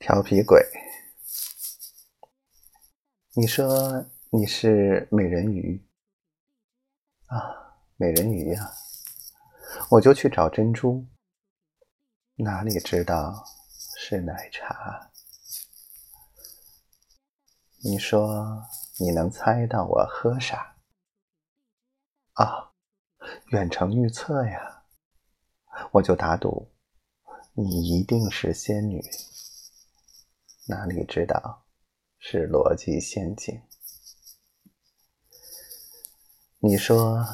调皮鬼，你说你是美人鱼啊？美人鱼呀，我就去找珍珠，哪里知道是奶茶？你说你能猜到我喝啥？啊，远程预测呀，我就打赌你一定是仙女。哪里知道是逻辑陷阱？你说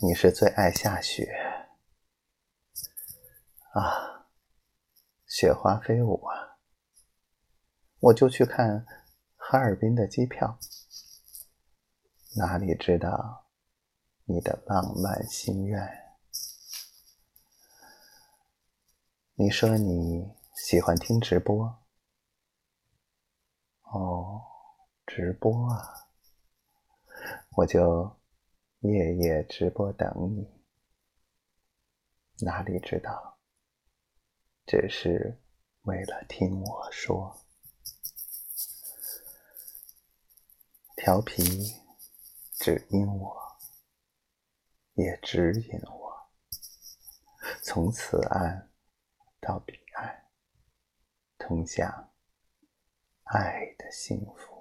你是最爱下雪啊，雪花飞舞啊，我就去看哈尔滨的机票。哪里知道你的浪漫心愿？你说你喜欢听直播。哦，直播啊，我就夜夜直播等你。哪里知道，只是为了听我说。调皮，只因我，也指引我，从此岸到彼岸，通向。爱的幸福。